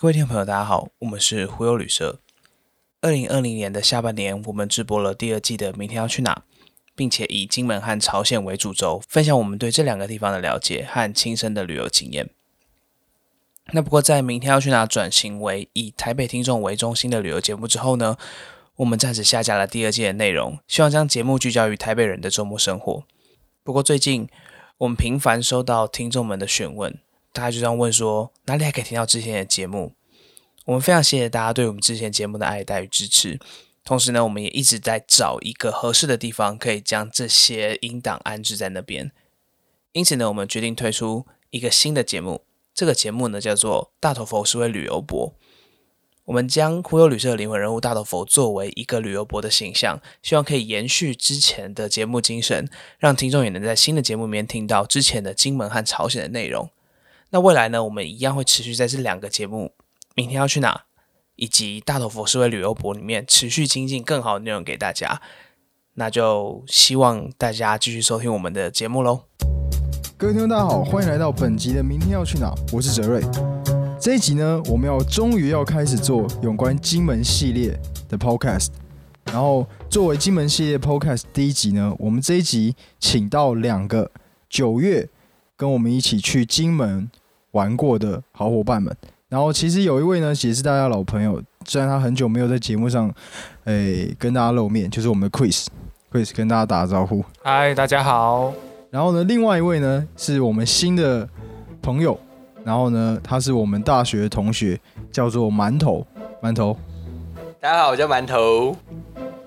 各位听众朋友，大家好，我们是忽悠旅社。二零二零年的下半年，我们直播了第二季的《明天要去哪》，并且以金门和朝鲜为主轴，分享我们对这两个地方的了解和亲身的旅游经验。那不过，在《明天要去哪》转型为以台北听众为中心的旅游节目之后呢，我们暂时下架了第二季的内容，希望将节目聚焦于台北人的周末生活。不过最近，我们频繁收到听众们的询问。大家就这样问说，哪里还可以听到之前的节目？我们非常谢谢大家对我们之前节目的爱戴与支持。同时呢，我们也一直在找一个合适的地方，可以将这些音档安置在那边。因此呢，我们决定推出一个新的节目。这个节目呢，叫做《大头佛是位旅游博》。我们将忽悠旅社的灵魂人物大头佛作为一个旅游博的形象，希望可以延续之前的节目精神，让听众也能在新的节目里面听到之前的金门和朝鲜的内容。那未来呢，我们一样会持续在这两个节目，明天要去哪，以及大头佛是位旅游博里面持续精进更好的内容给大家。那就希望大家继续收听我们的节目喽。各位听众大家好，欢迎来到本集的明天要去哪，我是哲瑞。这一集呢，我们要终于要开始做有关金门系列的 podcast。然后作为金门系列 podcast 第一集呢，我们这一集请到两个九月。跟我们一起去金门玩过的好伙伴们，然后其实有一位呢也是大家老朋友，虽然他很久没有在节目上诶跟大家露面，就是我们的 Chris，Chris 跟大家打个招呼。嗨，大家好。然后呢，另外一位呢是我们新的朋友，然后呢他是我们大学同学，叫做馒头，馒头。大家好，我叫馒头。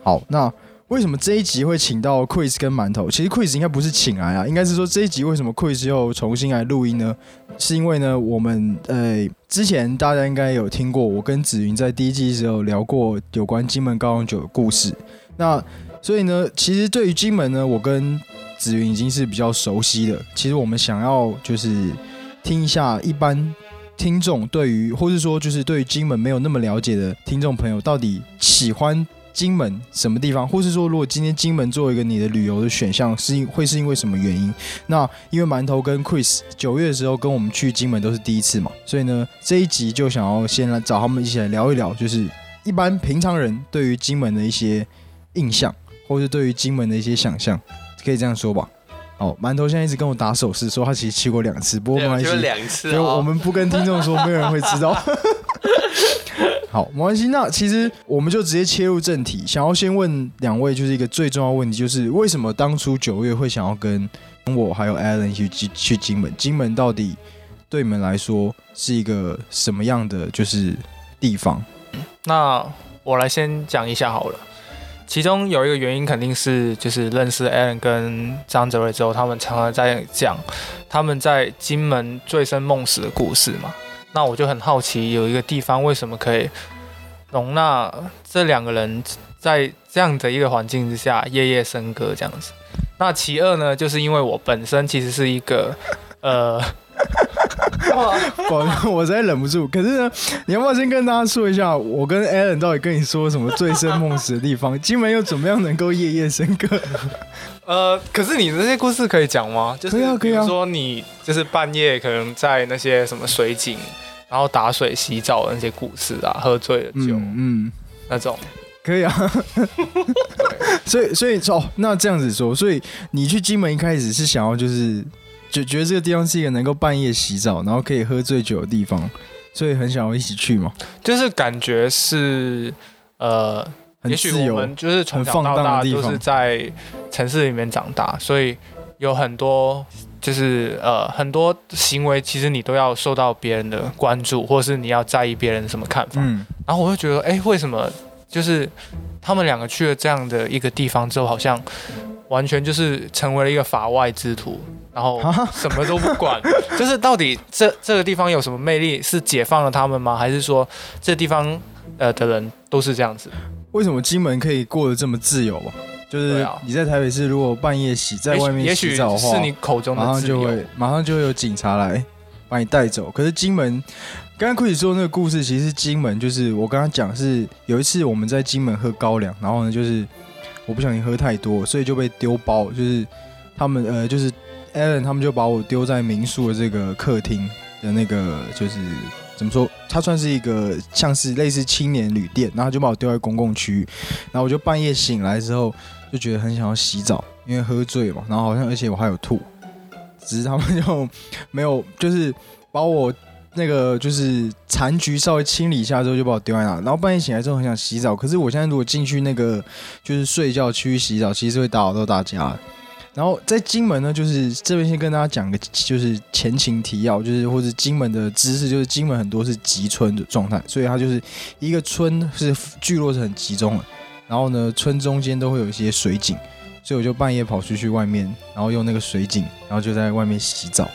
好，那。为什么这一集会请到 Quiz 跟馒头？其实 Quiz 应该不是请来啊，应该是说这一集为什么 Quiz 又重新来录音呢？是因为呢，我们呃之前大家应该有听过，我跟紫云在第一季的时候聊过有关金门高粱酒的故事。那所以呢，其实对于金门呢，我跟紫云已经是比较熟悉的。其实我们想要就是听一下一般听众对于，或是说就是对于金门没有那么了解的听众朋友，到底喜欢。金门什么地方，或是说，如果今天金门作为一个你的旅游的选项，是因会是因为什么原因？那因为馒头跟 Chris 九月的时候跟我们去金门都是第一次嘛，所以呢，这一集就想要先来找他们一起来聊一聊，就是一般平常人对于金门的一些印象，或是对于金门的一些想象，可以这样说吧。哦，馒头现在一直跟我打手势，说他其实去过两次，不过没关系，两次，我们不跟听众说，没有人会知道。好，没关系。那其实我们就直接切入正题，想要先问两位，就是一个最重要问题，就是为什么当初九月会想要跟我还有 Alan 去去去金门？金门到底对你们来说是一个什么样的就是地方？那我来先讲一下好了。其中有一个原因，肯定是就是认识 Alan 跟张哲瑞之后，他们常常在讲他们在金门醉生梦死的故事嘛。那我就很好奇，有一个地方为什么可以容纳这两个人在这样的一个环境之下夜夜笙歌这样子？那其二呢，就是因为我本身其实是一个呃，我我实在忍不住。可是呢，你要不要先跟大家说一下，我跟 Alan 到底跟你说什么醉生梦死的地方？金门又怎么样能够夜夜笙歌？呃，可是你那些故事可以讲吗？就是可以啊，说你就是半夜可能在那些什么水井，然后打水洗澡的那些故事啊，喝醉了酒，嗯，那种可以啊。所以，所以哦，那这样子说，所以你去金门一开始是想要就是就觉得这个地方是一个能够半夜洗澡，然后可以喝醉酒的地方，所以很想要一起去嘛。就是感觉是呃。也许我们就是从小到大都是在城市里面长大，所以有很多就是呃很多行为，其实你都要受到别人的关注，或是你要在意别人什么看法。嗯，然后我就觉得，哎，为什么就是他们两个去了这样的一个地方之后，好像完全就是成为了一个法外之徒，然后什么都不管，就是到底这这个地方有什么魅力？是解放了他们吗？还是说这地方呃的人都是这样子？为什么金门可以过得这么自由啊？就是你在台北市，如果半夜洗在外面洗澡的话，是你口中的马上就会马上就会有警察来把你带走。可是金门，刚刚库里说那个故事，其实金门就是我刚刚讲是有一次我们在金门喝高粱，然后呢就是我不小心喝太多，所以就被丢包，就是他们呃就是 Allen 他们就把我丢在民宿的这个客厅的那个就是怎么说？它算是一个像是类似青年旅店，然后就把我丢在公共区域，然后我就半夜醒来之后就觉得很想要洗澡，因为喝醉嘛，然后好像而且我还有吐，只是他们就没有就是把我那个就是残局稍微清理一下之后就把我丢在那，然后半夜醒来之后很想洗澡，可是我现在如果进去那个就是睡觉区洗澡，其实会打扰到大家。然后在金门呢，就是这边先跟大家讲个，就是前情提要，就是或者金门的知识，就是金门很多是集村的状态，所以它就是一个村是聚落是很集中的，然后呢，村中间都会有一些水井，所以我就半夜跑出去外面，然后用那个水井，然后就在外面洗澡。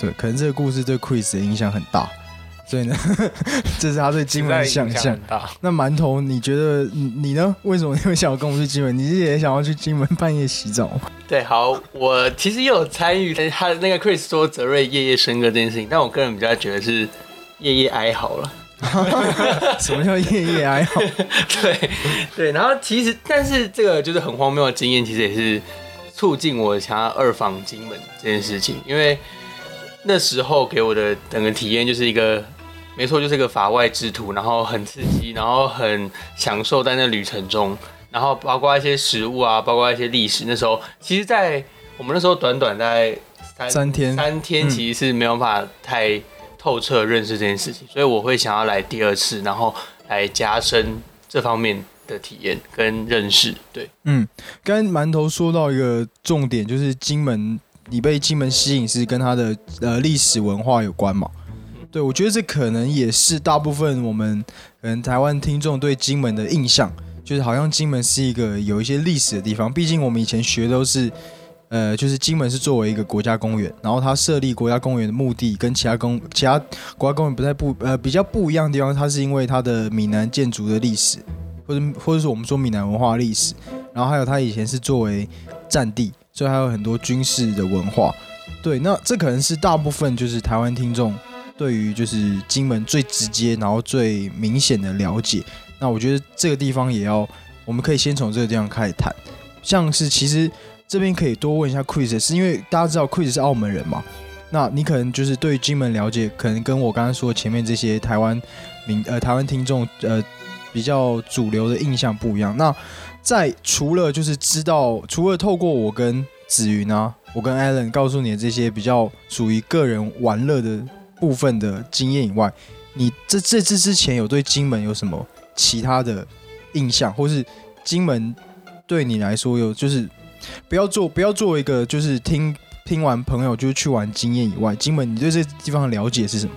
对，可能这个故事对 Chris 的影响很大。所以呢，这是他对金门的想象。那馒头，你觉得你呢？为什么你会想要跟我们去金门？你是也想要去金门半夜洗澡吗？对，好，我其实也有参与他那个 Chris 说泽瑞夜夜笙歌这件事情，但我个人比较觉得是夜夜哀嚎了。什么叫夜夜哀嚎？对对，然后其实，但是这个就是很荒谬的经验，其实也是促进我想要二访金门这件事情，因为那时候给我的整个体验就是一个。没错，就是个法外之徒，然后很刺激，然后很享受在那旅程中，然后包括一些食物啊，包括一些历史。那时候，其实，在我们那时候短短在三三天，三天其实是没有办法太透彻认识这件事情，所以我会想要来第二次，然后来加深这方面的体验跟认识。对，嗯，刚馒头说到一个重点，就是金门，你被金门吸引是跟它的呃历史文化有关嘛？对，我觉得这可能也是大部分我们可能台湾听众对金门的印象，就是好像金门是一个有一些历史的地方。毕竟我们以前学都是，呃，就是金门是作为一个国家公园，然后它设立国家公园的目的跟其他公其他国家公园不太不呃比较不一样的地方，它是因为它的闽南建筑的历史，或者或者是我们说闽南文化历史，然后还有它以前是作为战地，所以还有很多军事的文化。对，那这可能是大部分就是台湾听众。对于就是金门最直接，然后最明显的了解，那我觉得这个地方也要，我们可以先从这个地方开始谈。像是其实这边可以多问一下 Chris，是因为大家知道 Chris 是澳门人嘛？那你可能就是对金门了解，可能跟我刚刚说前面这些台湾民呃台湾听众呃比较主流的印象不一样。那在除了就是知道，除了透过我跟子云啊，我跟 Allen 告诉你的这些比较属于个人玩乐的。部分的经验以外，你这这次之前有对金门有什么其他的印象，或是金门对你来说有就是不要做不要做一个就是听听完朋友就去玩经验以外，金门你对这地方的了解是什么？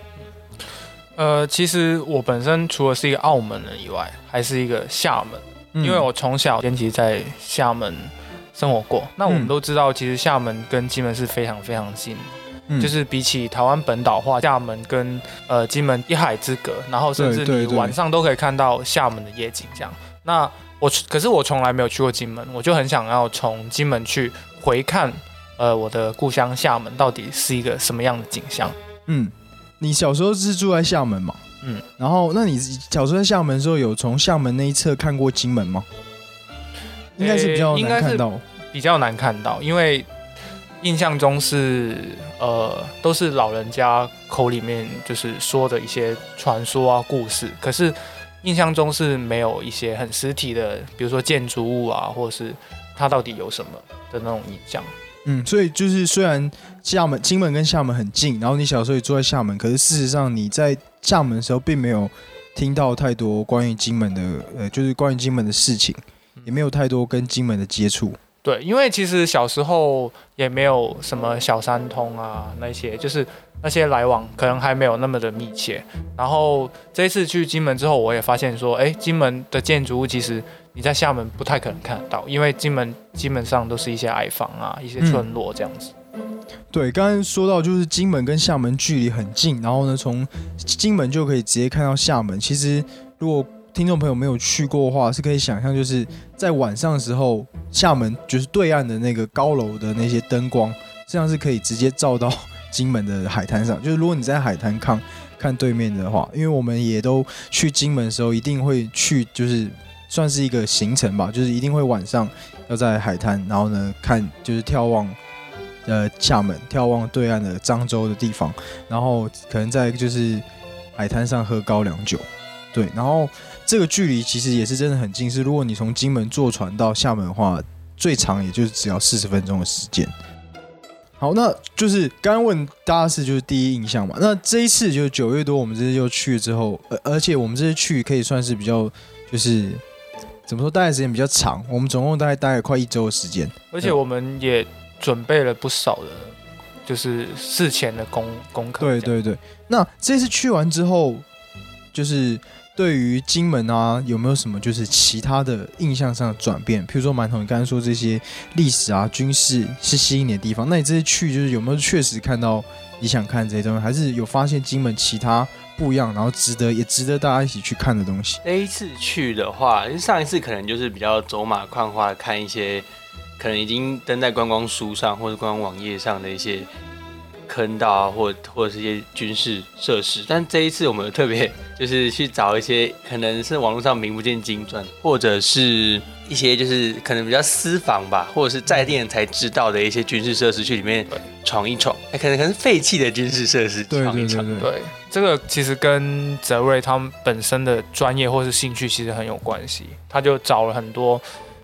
呃，其实我本身除了是一个澳门人以外，还是一个厦门，因为我从小其实在厦门生活过。那我们都知道，其实厦门跟金门是非常非常近。就是比起台湾本岛话，厦门跟呃金门一海之隔，然后甚至你晚上都可以看到厦门的夜景这样。那我可是我从来没有去过金门，我就很想要从金门去回看呃我的故乡厦门到底是一个什么样的景象。嗯，你小时候是住在厦门嘛？嗯，然后那你小时候在厦门的时候有从厦门那一侧看过金门吗？应该是比较难看到，比较难看到，因为。印象中是呃，都是老人家口里面就是说的一些传说啊故事，可是印象中是没有一些很实体的，比如说建筑物啊，或者是它到底有什么的那种印象。嗯，所以就是虽然厦门、金门跟厦门很近，然后你小时候也住在厦门，可是事实上你在厦门的时候并没有听到太多关于金门的呃，就是关于金门的事情，也没有太多跟金门的接触。对，因为其实小时候也没有什么小三通啊，那些就是那些来往可能还没有那么的密切。然后这一次去金门之后，我也发现说，哎，金门的建筑物其实你在厦门不太可能看得到，因为金门基本上都是一些矮房啊，一些村落这样子。对，刚刚说到就是金门跟厦门距离很近，然后呢，从金门就可以直接看到厦门。其实如果听众朋友没有去过的话，是可以想象，就是在晚上的时候，厦门就是对岸的那个高楼的那些灯光，实际上是可以直接照到金门的海滩上。就是如果你在海滩看看对面的话，因为我们也都去金门的时候，一定会去，就是算是一个行程吧，就是一定会晚上要在海滩，然后呢看就是眺望呃厦门，眺望对岸的漳州的地方，然后可能在就是。海滩上喝高粱酒。对，然后这个距离其实也是真的很近，是如果你从金门坐船到厦门的话，最长也就是只要四十分钟的时间。好，那就是刚刚问大家是就是第一印象嘛？那这一次就是九月多，我们这次又去了之后，而而且我们这次去可以算是比较就是怎么说，待的时间比较长，我们总共大概待了快一周的时间，而且我们也准备了不少的，就是事前的功功课。对对对，那这次去完之后，就是。对于金门啊，有没有什么就是其他的印象上的转变？譬如说，馒头，你刚才说这些历史啊、军事是吸引你的地方，那你这次去就是有没有确实看到你想看这些东西，还是有发现金门其他不一样，然后值得也值得大家一起去看的东西？这一次去的话，上一次可能就是比较走马看花看一些可能已经登在观光书上或者观光网页上的一些。坑道啊，或或者是一些军事设施，但这一次我们特别就是去找一些可能是网络上名不见经传，或者是一些就是可能比较私房吧，或者是在地人才知道的一些军事设施，去里面闯一闯。哎，可能可能是废弃的军事设施，闯一闯。对，这个其实跟泽瑞他们本身的专业或是兴趣其实很有关系。他就找了很多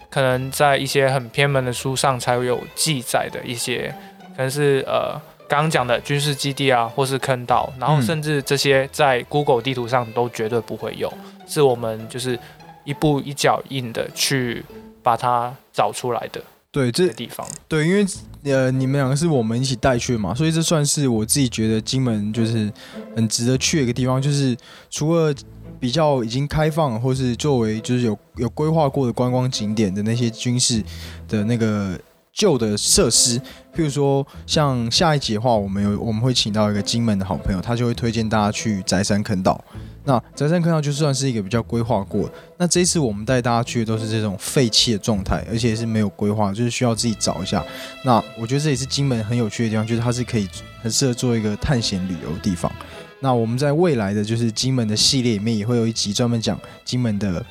可能在一些很偏门的书上才有记载的一些，可能是呃。刚刚讲的军事基地啊，或是坑道，然后甚至这些在 Google 地图上都绝对不会有，是我们就是一步一脚印的去把它找出来的。对，这地方，对，因为呃，你们两个是我们一起带去的嘛，所以这算是我自己觉得金门就是很值得去的一个地方，就是除了比较已经开放，或是作为就是有有规划过的观光景点的那些军事的那个。旧的设施，譬如说像下一集的话，我们有我们会请到一个金门的好朋友，他就会推荐大家去宅山坑道。那宅山坑道就算是一个比较规划过。那这一次我们带大家去的都是这种废弃的状态，而且是没有规划，就是需要自己找一下。那我觉得这也是金门很有趣的地方，就是它是可以很适合做一个探险旅游的地方。那我们在未来的就是金门的系列里面，也会有一集专门讲金门的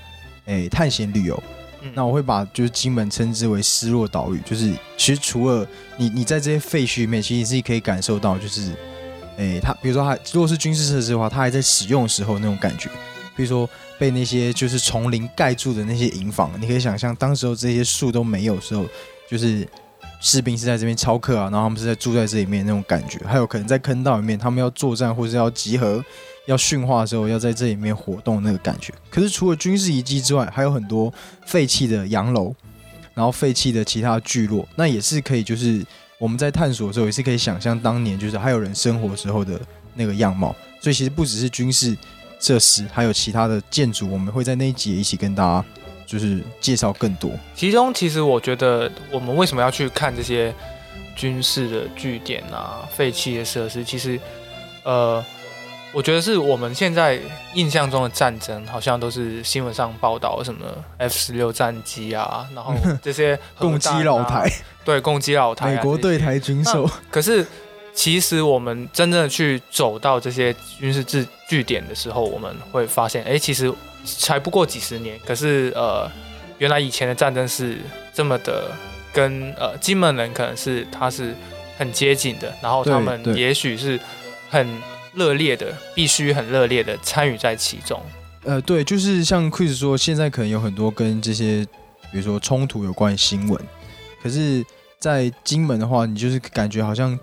诶探险旅游。那我会把就是金门称之为失落岛屿，就是其实除了你你在这些废墟里面，其实是可以感受到，就是诶，它比如说它如果是军事设施的话，它还在使用的时候那种感觉，比如说被那些就是丛林盖住的那些营房，你可以想象当时候这些树都没有时候，就是士兵是在这边操课啊，然后他们是在住在这里面那种感觉，还有可能在坑道里面他们要作战或是要集合。要驯化的时候，要在这里面活动那个感觉。可是除了军事遗迹之外，还有很多废弃的洋楼，然后废弃的其他聚落，那也是可以，就是我们在探索的时候，也是可以想象当年就是还有人生活时候的那个样貌。所以其实不只是军事设施，还有其他的建筑，我们会在那一集一起跟大家就是介绍更多。其中，其实我觉得我们为什么要去看这些军事的据点啊、废弃的设施？其实，呃。我觉得是我们现在印象中的战争，好像都是新闻上报道什么 F 十六战机啊，然后这些 攻击老台，对，攻击老台，美国对台军售。可是其实我们真正的去走到这些军事据据点的时候，我们会发现，哎，其实才不过几十年。可是呃，原来以前的战争是这么的，跟呃金门人可能是他是很接近的，然后他们也许是很。热烈的，必须很热烈的参与在其中。呃，对，就是像 Chris 说，现在可能有很多跟这些，比如说冲突有关的新闻。可是，在金门的话，你就是感觉好像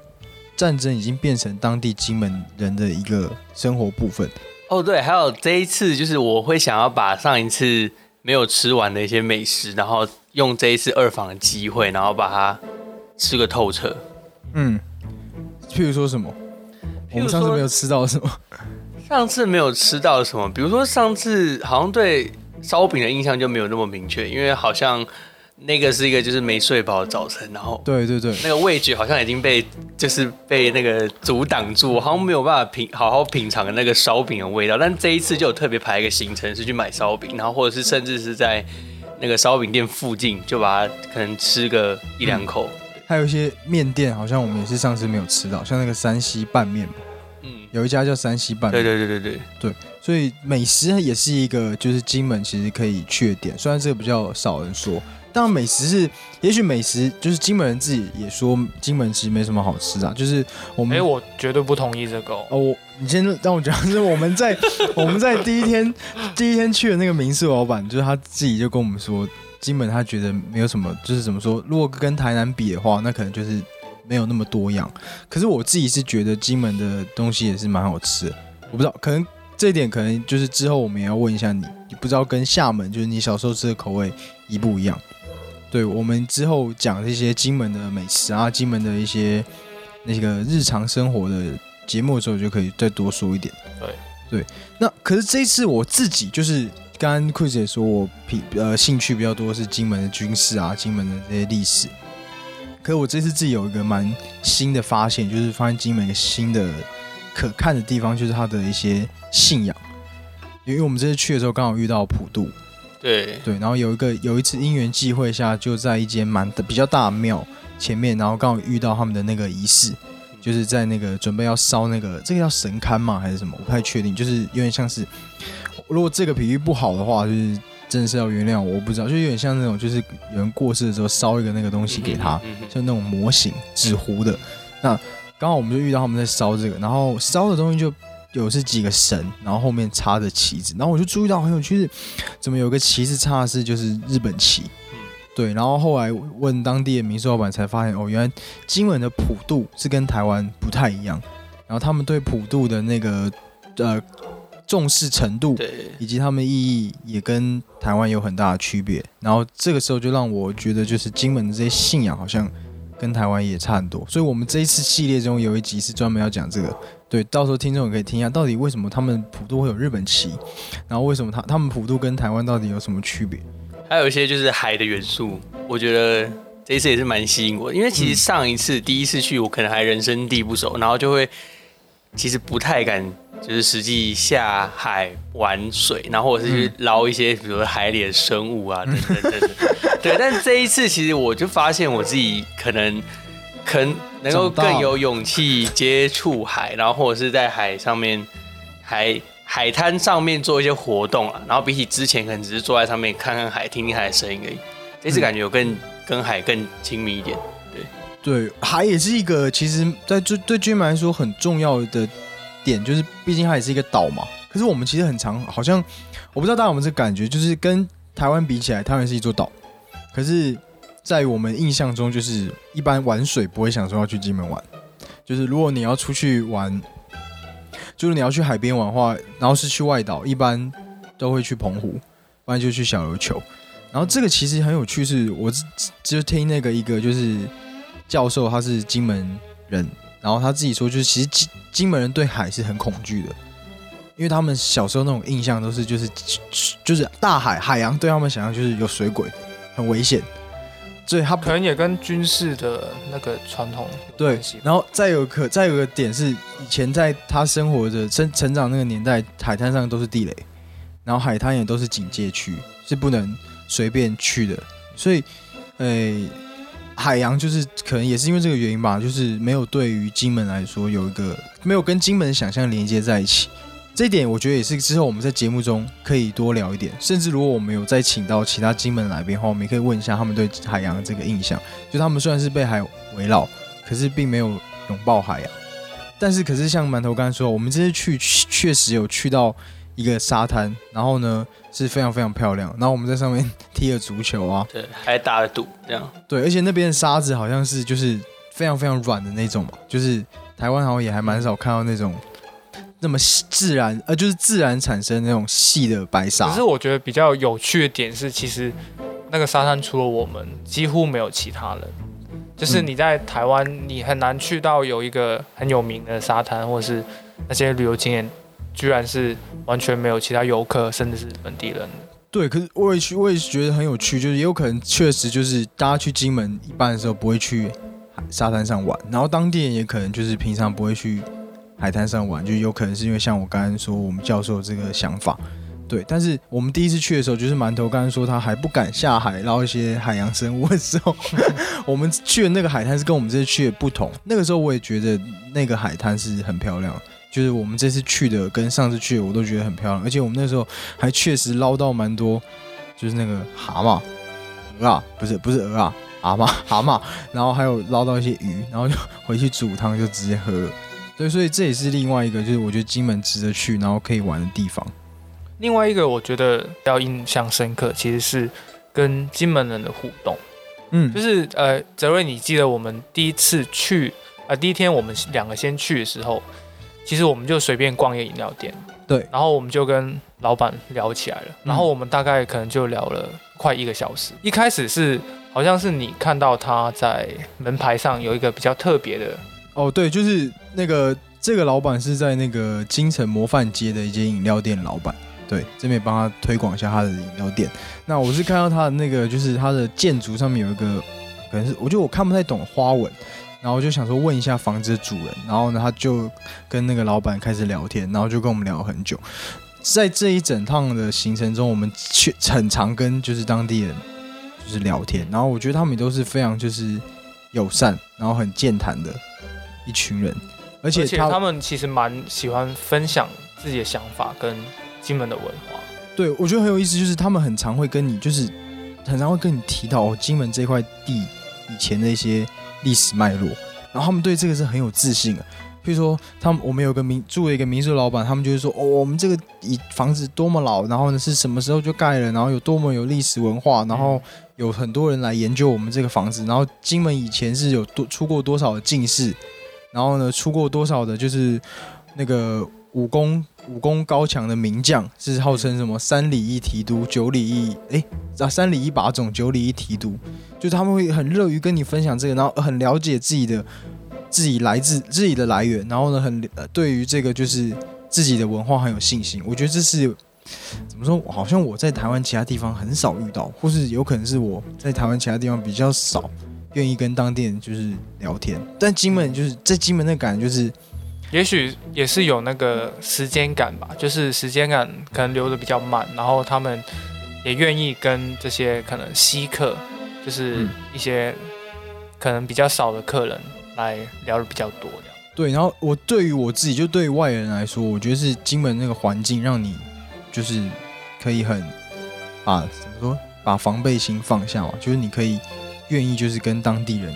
战争已经变成当地金门人的一个生活部分。哦，对，还有这一次，就是我会想要把上一次没有吃完的一些美食，然后用这一次二访的机会，然后把它吃个透彻。嗯，譬如说什么？我们上次没有吃到什么？上次没有吃到什么？比如说上次好像对烧饼的印象就没有那么明确，因为好像那个是一个就是没睡饱的早晨，然后对对对，那个味觉好像已经被就是被那个阻挡住，好像没有办法品好好品尝那个烧饼的味道。但这一次就有特别排一个行程是去买烧饼，然后或者是甚至是在那个烧饼店附近就把它可能吃个一两口。还有一些面店，好像我们也是上次没有吃到，像那个山西拌面。嘛，嗯，有一家叫山西拌面，对对对对对。对，所以美食也是一个就是金门其实可以去的点，虽然这个比较少人说，当然美食是，也许美食就是金门人自己也说金门其实没什么好吃啊，就是我们。哎，我绝对不同意这个。哦，我你先让我讲，就是我们在 我们在第一天第一天去的那个民宿老板，就是他自己就跟我们说，金门他觉得没有什么，就是怎么说，如果跟台南比的话，那可能就是没有那么多样。可是我自己是觉得金门的东西也是蛮好吃的，我不知道可能。这一点可能就是之后我们也要问一下你，你不知道跟厦门就是你小时候吃的口味一不一样？对我们之后讲这些金门的美食啊，金门的一些那个日常生活的节目的时候，就可以再多说一点。对对，那可是这一次我自己就是刚刚 Chris 也说我比呃兴趣比较多是金门的军事啊，金门的这些历史。可是我这次自己有一个蛮新的发现，就是发现金门一个新的。可看的地方就是它的一些信仰，因为我们这次去的时候刚好遇到普渡，对对，然后有一个有一次因缘际会下，就在一间蛮比较大的庙前面，然后刚好遇到他们的那个仪式，就是在那个准备要烧那个这个叫神龛吗还是什么？我不太确定，就是有点像是，如果这个比喻不好的话，就是真的是要原谅我，我不知道，就有点像那种就是有人过世的时候烧一个那个东西给他，像那种模型纸糊的那。刚好我们就遇到他们在烧这个，然后烧的东西就有是几个神，然后后面插着旗子，然后我就注意到很有趣是，怎么有个旗子插的是就是日本旗，对，然后后来问当地的民宿老板才发现，哦，原来金门的普渡是跟台湾不太一样，然后他们对普渡的那个呃重视程度，以及他们意义也跟台湾有很大的区别，然后这个时候就让我觉得就是金门的这些信仰好像。跟台湾也差很多，所以我们这一次系列中有一集是专门要讲这个。对，到时候听众也可以听一下，到底为什么他们普渡会有日本旗，然后为什么他他们普渡跟台湾到底有什么区别？还有一些就是海的元素，我觉得这一次也是蛮吸引我，因为其实上一次第一次去，我可能还人生地不熟，然后就会其实不太敢。就是实际下海玩水，然后或者是去捞一些，比如说海里的生物啊，等等等等。对，但这一次其实我就发现我自己可能，可能能够更有勇气接触海，然后或者是在海上面海海滩上面做一些活动啊。然后比起之前可能只是坐在上面看看海、听听海的声音而已，这次感觉有更跟海更亲密一点。对，对，海也是一个其实在对对居民来说很重要的。点就是，毕竟它也是一个岛嘛。可是我们其实很长，好像我不知道大家有没有这感觉，就是跟台湾比起来，台湾是一座岛。可是，在我们印象中，就是一般玩水不会想说要去金门玩。就是如果你要出去玩，就是你要去海边玩的话，然后是去外岛，一般都会去澎湖，不然就去小琉球。然后这个其实很有趣，是我就听那个一个就是教授，他是金门人。然后他自己说，就是其实金金门人对海是很恐惧的，因为他们小时候那种印象都是就是就是大海海洋对他们想象就是有水鬼，很危险，所以他可能也跟军事的那个传统对。然后再有可再有个点是，以前在他生活的生成长那个年代，海滩上都是地雷，然后海滩也都是警戒区，是不能随便去的，所以，诶。海洋就是可能也是因为这个原因吧，就是没有对于金门来说有一个没有跟金门想象连接在一起，这一点我觉得也是之后我们在节目中可以多聊一点，甚至如果我们有再请到其他金门来宾的话，我们也可以问一下他们对海洋的这个印象。就他们虽然是被海围绕，可是并没有拥抱海洋。但是可是像馒头刚才说，我们这次去确实有去到一个沙滩，然后呢。是非常非常漂亮，然后我们在上面踢了足球啊，对，还打了赌，这样。对，而且那边的沙子好像是就是非常非常软的那种嘛，就是台湾好像也还蛮少看到那种那么自然，呃，就是自然产生那种细的白沙。可是我觉得比较有趣的点是，其实那个沙滩除了我们，几乎没有其他人。就是你在台湾，你很难去到有一个很有名的沙滩，或者是那些旅游景点。居然是完全没有其他游客，甚至是本地人。对，可是我也去，我也觉得很有趣，就是也有可能确实就是大家去金门一般的时候不会去沙滩上玩，然后当地人也可能就是平常不会去海滩上玩，就有可能是因为像我刚刚说我们教授这个想法。对，但是我们第一次去的时候，就是馒头刚刚说他还不敢下海捞一些海洋生物的时候，我们去的那个海滩是跟我们这次去的不同。那个时候我也觉得那个海滩是很漂亮。就是我们这次去的跟上次去的我都觉得很漂亮，而且我们那时候还确实捞到蛮多，就是那个蛤蟆、鹅啊，不是不是鹅啊，蛤蟆蛤蟆，然后还有捞到一些鱼，然后就回去煮汤就直接喝了。对，所以这也是另外一个，就是我觉得金门值得去，然后可以玩的地方。另外一个我觉得要印象深刻，其实是跟金门人的互动。嗯，就是呃，泽瑞，你记得我们第一次去啊，第一天我们两个先去的时候，其实我们就随便逛一个饮料店，对，然后我们就跟老板聊起来了，然后我们大概可能就聊了快一个小时。一开始是好像是你看到他在门牌上有一个比较特别的，哦，对，就是那个这个老板是在那个京城模范街的一间饮料店老板。对，这边帮他推广一下他的饮料店。那我是看到他的那个，就是他的建筑上面有一个，可能是我觉得我看不太懂花纹，然后我就想说问一下房子的主人，然后呢他就跟那个老板开始聊天，然后就跟我们聊了很久。在这一整趟的行程中，我们去很常跟就是当地人就是聊天，然后我觉得他们也都是非常就是友善，然后很健谈的一群人，而且他们其实蛮喜欢分享自己的想法跟。金门的文化，对我觉得很有意思，就是他们很常会跟你，就是很常会跟你提到金门这块地以前的一些历史脉络，然后他们对这个是很有自信的。譬如说，他们我们有个民住了一个民宿老板，他们就是说，哦，我们这个以房子多么老，然后呢是什么时候就盖了，然后有多么有历史文化，然后有很多人来研究我们这个房子，然后金门以前是有多出过多少的进士，然后呢出过多少的，就是那个武功。武功高强的名将是号称什么三里一提督，九里一哎啊三里一把总，九里一提督，就他们会很乐于跟你分享这个，然后很了解自己的自己来自自己的来源，然后呢很对于这个就是自己的文化很有信心。我觉得这是怎么说？好像我在台湾其他地方很少遇到，或是有可能是我在台湾其他地方比较少愿意跟当地人就是聊天，但金门就是在金门的感觉就是。也许也是有那个时间感吧，就是时间感可能流的比较慢，然后他们也愿意跟这些可能稀客，就是一些可能比较少的客人来聊的比较多的。对，然后我对于我自己，就对于外人来说，我觉得是金门那个环境让你就是可以很把怎么说，把防备心放下嘛，就是你可以愿意就是跟当地人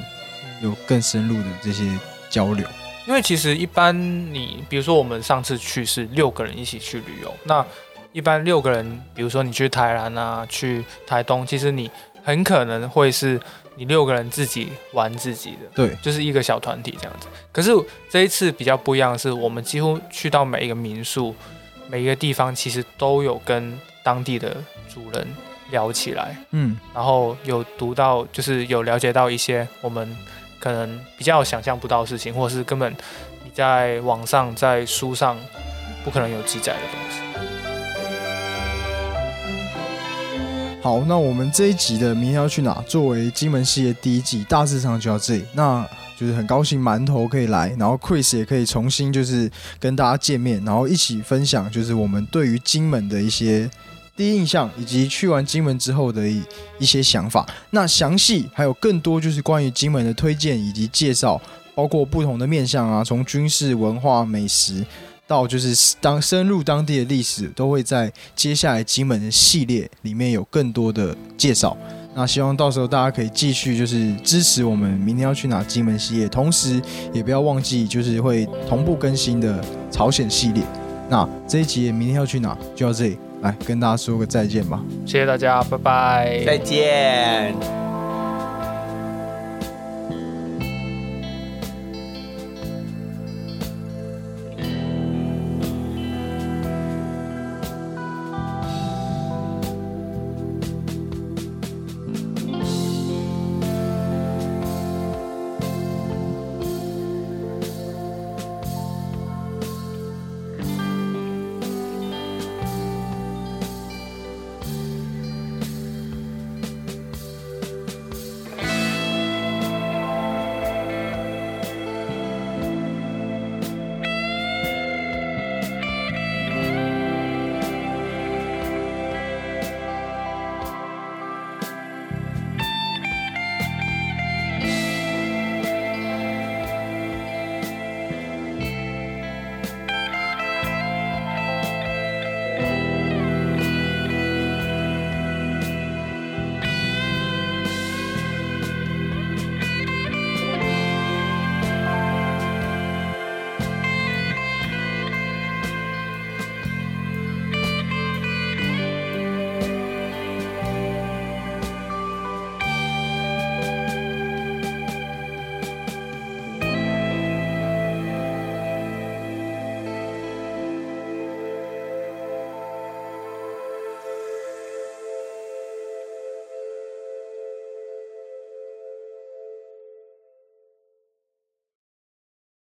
有更深入的这些交流。因为其实一般你，比如说我们上次去是六个人一起去旅游，那一般六个人，比如说你去台南啊，去台东，其实你很可能会是你六个人自己玩自己的，对，就是一个小团体这样子。可是这一次比较不一样的是，我们几乎去到每一个民宿，每一个地方，其实都有跟当地的主人聊起来，嗯，然后有读到，就是有了解到一些我们。可能比较想象不到的事情，或者是根本你在网上、在书上不可能有记载的东西。好，那我们这一集的明天要去哪？作为金门系列第一季，大致上就到这里。那就是很高兴馒头可以来，然后 Chris 也可以重新就是跟大家见面，然后一起分享就是我们对于金门的一些。第一印象以及去完金门之后的一一些想法，那详细还有更多就是关于金门的推荐以及介绍，包括不同的面向啊，从军事、文化、美食到就是当深入当地的历史，都会在接下来金门的系列里面有更多的介绍。那希望到时候大家可以继续就是支持我们明天要去哪金门系列，同时也不要忘记就是会同步更新的朝鲜系列。那这一集明天要去哪就到这里。来跟大家说个再见吧，谢谢大家，拜拜，再见。